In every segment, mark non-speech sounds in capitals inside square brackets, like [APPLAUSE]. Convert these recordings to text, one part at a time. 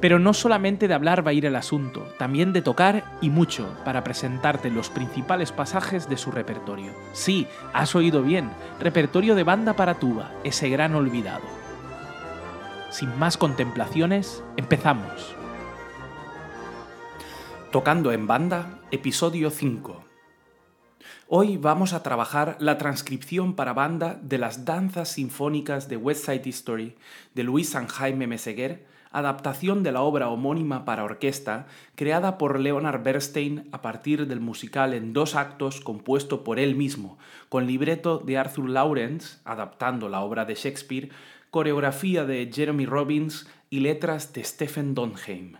Pero no solamente de hablar va a ir el asunto, también de tocar y mucho para presentarte los principales pasajes de su repertorio. Sí, has oído bien, repertorio de banda para tuba, ese gran olvidado. Sin más contemplaciones, empezamos. Tocando en banda, episodio 5. Hoy vamos a trabajar la transcripción para banda de las danzas sinfónicas de West Side History de Luis San Jaime Meseguer, adaptación de la obra homónima para orquesta creada por Leonard Bernstein a partir del musical en dos actos compuesto por él mismo, con libreto de Arthur Lawrence, adaptando la obra de Shakespeare, coreografía de Jeremy Robbins y letras de Stephen Donheim.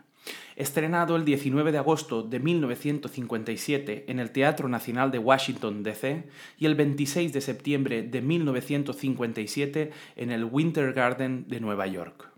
Estrenado el 19 de agosto de 1957 en el Teatro Nacional de Washington, D.C., y el 26 de septiembre de 1957 en el Winter Garden de Nueva York.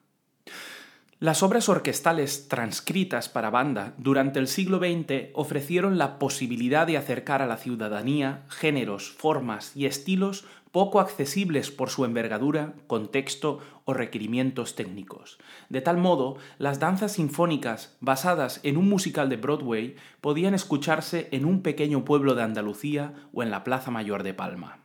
Las obras orquestales transcritas para banda durante el siglo XX ofrecieron la posibilidad de acercar a la ciudadanía géneros, formas y estilos poco accesibles por su envergadura, contexto o requerimientos técnicos. De tal modo, las danzas sinfónicas basadas en un musical de Broadway podían escucharse en un pequeño pueblo de Andalucía o en la Plaza Mayor de Palma.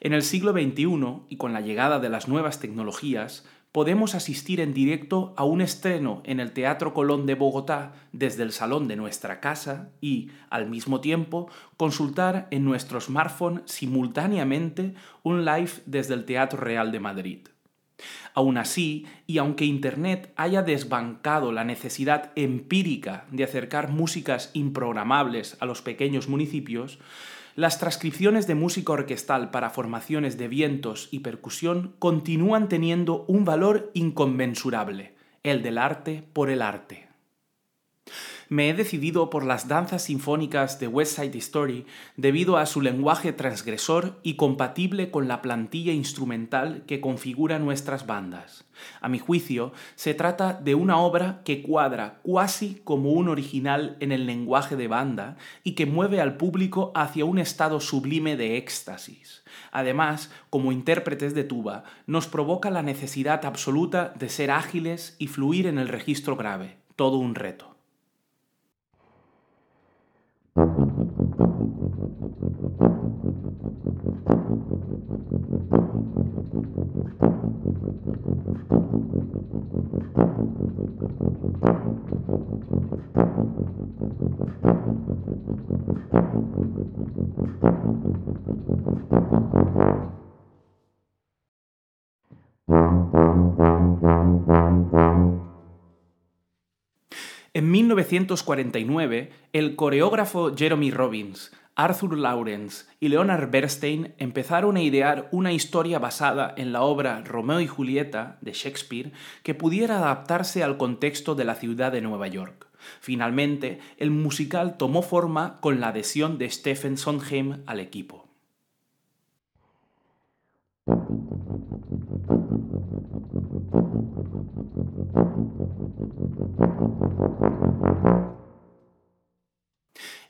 En el siglo XXI, y con la llegada de las nuevas tecnologías, podemos asistir en directo a un estreno en el Teatro Colón de Bogotá desde el salón de nuestra casa y, al mismo tiempo, consultar en nuestro smartphone simultáneamente un live desde el Teatro Real de Madrid. Aún así, y aunque Internet haya desbancado la necesidad empírica de acercar músicas improgramables a los pequeños municipios, las transcripciones de música orquestal para formaciones de vientos y percusión continúan teniendo un valor inconmensurable, el del arte por el arte me he decidido por las danzas sinfónicas de West Side Story debido a su lenguaje transgresor y compatible con la plantilla instrumental que configura nuestras bandas. A mi juicio, se trata de una obra que cuadra cuasi como un original en el lenguaje de banda y que mueve al público hacia un estado sublime de éxtasis. Además, como intérpretes de tuba, nos provoca la necesidad absoluta de ser ágiles y fluir en el registro grave, todo un reto. En 1949, el coreógrafo Jeremy Robbins, Arthur Lawrence y Leonard Bernstein empezaron a idear una historia basada en la obra Romeo y Julieta de Shakespeare que pudiera adaptarse al contexto de la ciudad de Nueva York. Finalmente, el musical tomó forma con la adhesión de Stephen Sondheim al equipo.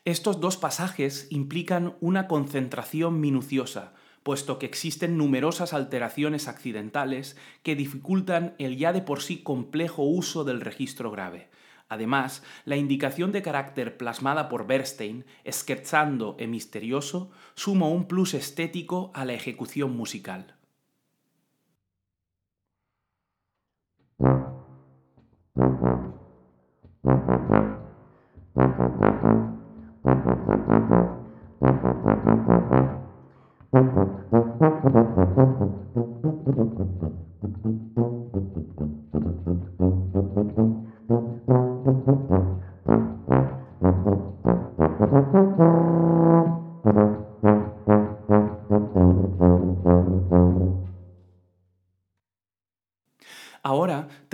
Estos dos pasajes implican una concentración minuciosa, puesto que existen numerosas alteraciones accidentales que dificultan el ya de por sí complejo uso del registro grave. Además, la indicación de carácter plasmada por Bernstein, scherzando e misterioso, suma un plus estético a la ejecución musical. [LAUGHS] Thank you.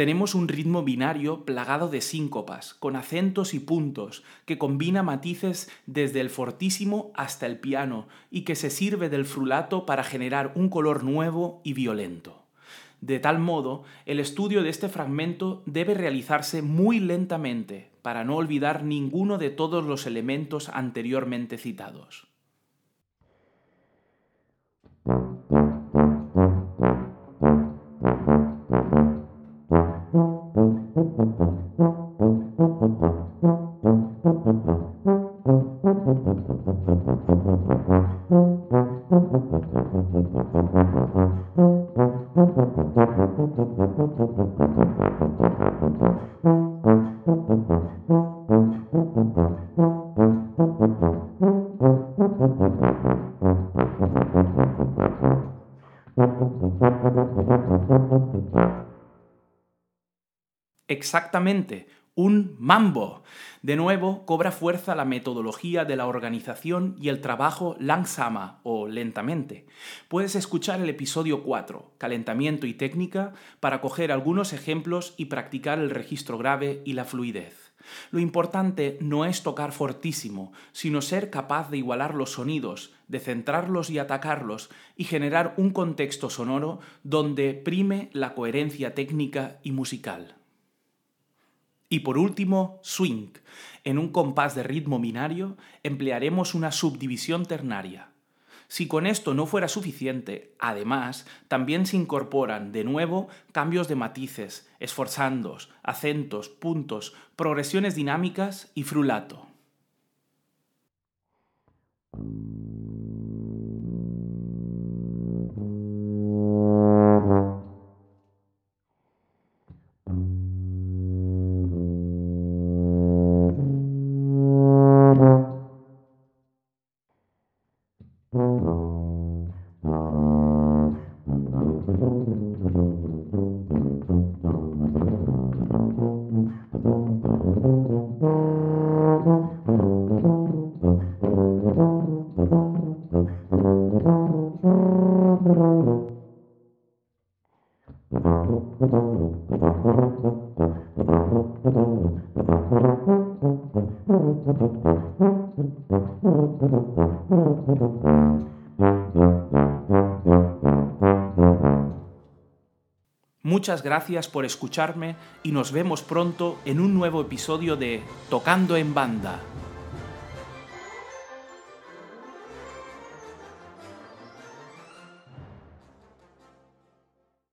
Tenemos un ritmo binario plagado de síncopas, con acentos y puntos, que combina matices desde el fortísimo hasta el piano y que se sirve del frulato para generar un color nuevo y violento. De tal modo, el estudio de este fragmento debe realizarse muy lentamente para no olvidar ninguno de todos los elementos anteriormente citados. Exactamente, un mambo. De nuevo, cobra fuerza la metodología de la organización y el trabajo langsama o lentamente. Puedes escuchar el episodio 4, Calentamiento y técnica, para coger algunos ejemplos y practicar el registro grave y la fluidez. Lo importante no es tocar fortísimo, sino ser capaz de igualar los sonidos, de centrarlos y atacarlos y generar un contexto sonoro donde prime la coherencia técnica y musical. Y por último, swing. En un compás de ritmo binario emplearemos una subdivisión ternaria. Si con esto no fuera suficiente, además, también se incorporan de nuevo cambios de matices, esforzandos, acentos, puntos, progresiones dinámicas y frulato. Muchas gracias por escucharme y nos vemos pronto en un nuevo episodio de Tocando en Banda.